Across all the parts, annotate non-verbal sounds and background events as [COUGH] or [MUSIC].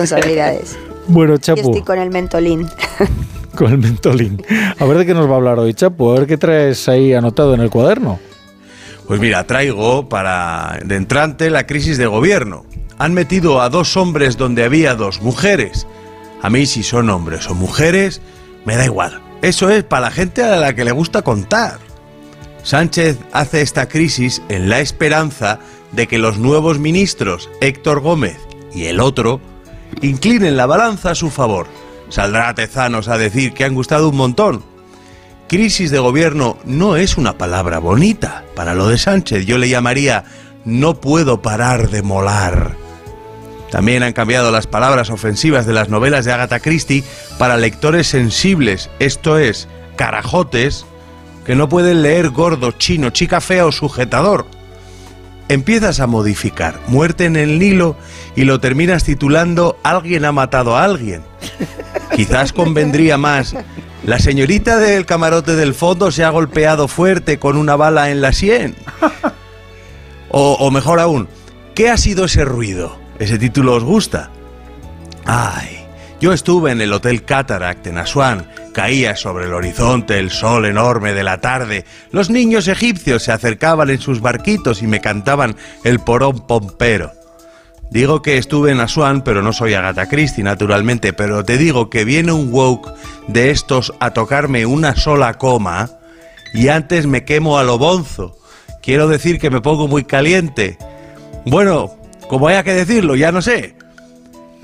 responsabilidades. [LAUGHS] Bueno, Y Chapo, estoy con el mentolín. [LAUGHS] con el mentolín. A ver de qué nos va a hablar hoy, Chapo. A ver qué traes ahí anotado en el cuaderno. Pues mira, traigo para de entrante la crisis de gobierno. Han metido a dos hombres donde había dos mujeres. A mí si son hombres o mujeres, me da igual. Eso es para la gente a la que le gusta contar. Sánchez hace esta crisis en la esperanza de que los nuevos ministros, Héctor Gómez y el otro, inclinen la balanza a su favor. Saldrá Tezanos a decir que han gustado un montón. Crisis de gobierno no es una palabra bonita para lo de Sánchez. Yo le llamaría no puedo parar de molar. También han cambiado las palabras ofensivas de las novelas de Agatha Christie para lectores sensibles, esto es, carajotes, que no pueden leer gordo, chino, chica fea o sujetador. Empiezas a modificar Muerte en el Nilo y lo terminas titulando Alguien ha matado a alguien. Quizás convendría más La señorita del camarote del fondo se ha golpeado fuerte con una bala en la sien. O, mejor aún, ¿qué ha sido ese ruido? ¿Ese título os gusta? Ay, yo estuve en el Hotel Cataract en Asuán. Caía sobre el horizonte el sol enorme de la tarde. Los niños egipcios se acercaban en sus barquitos y me cantaban el porón pompero. Digo que estuve en Asuán, pero no soy Agatha Christie, naturalmente, pero te digo que viene un woke de estos a tocarme una sola coma y antes me quemo a lo bonzo. Quiero decir que me pongo muy caliente. Bueno, como haya que decirlo, ya no sé.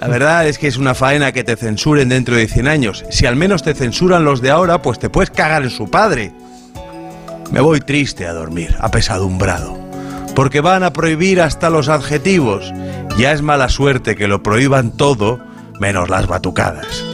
La verdad es que es una faena que te censuren dentro de 100 años. Si al menos te censuran los de ahora, pues te puedes cagar en su padre. Me voy triste a dormir, apesadumbrado. Porque van a prohibir hasta los adjetivos. Ya es mala suerte que lo prohíban todo, menos las batucadas.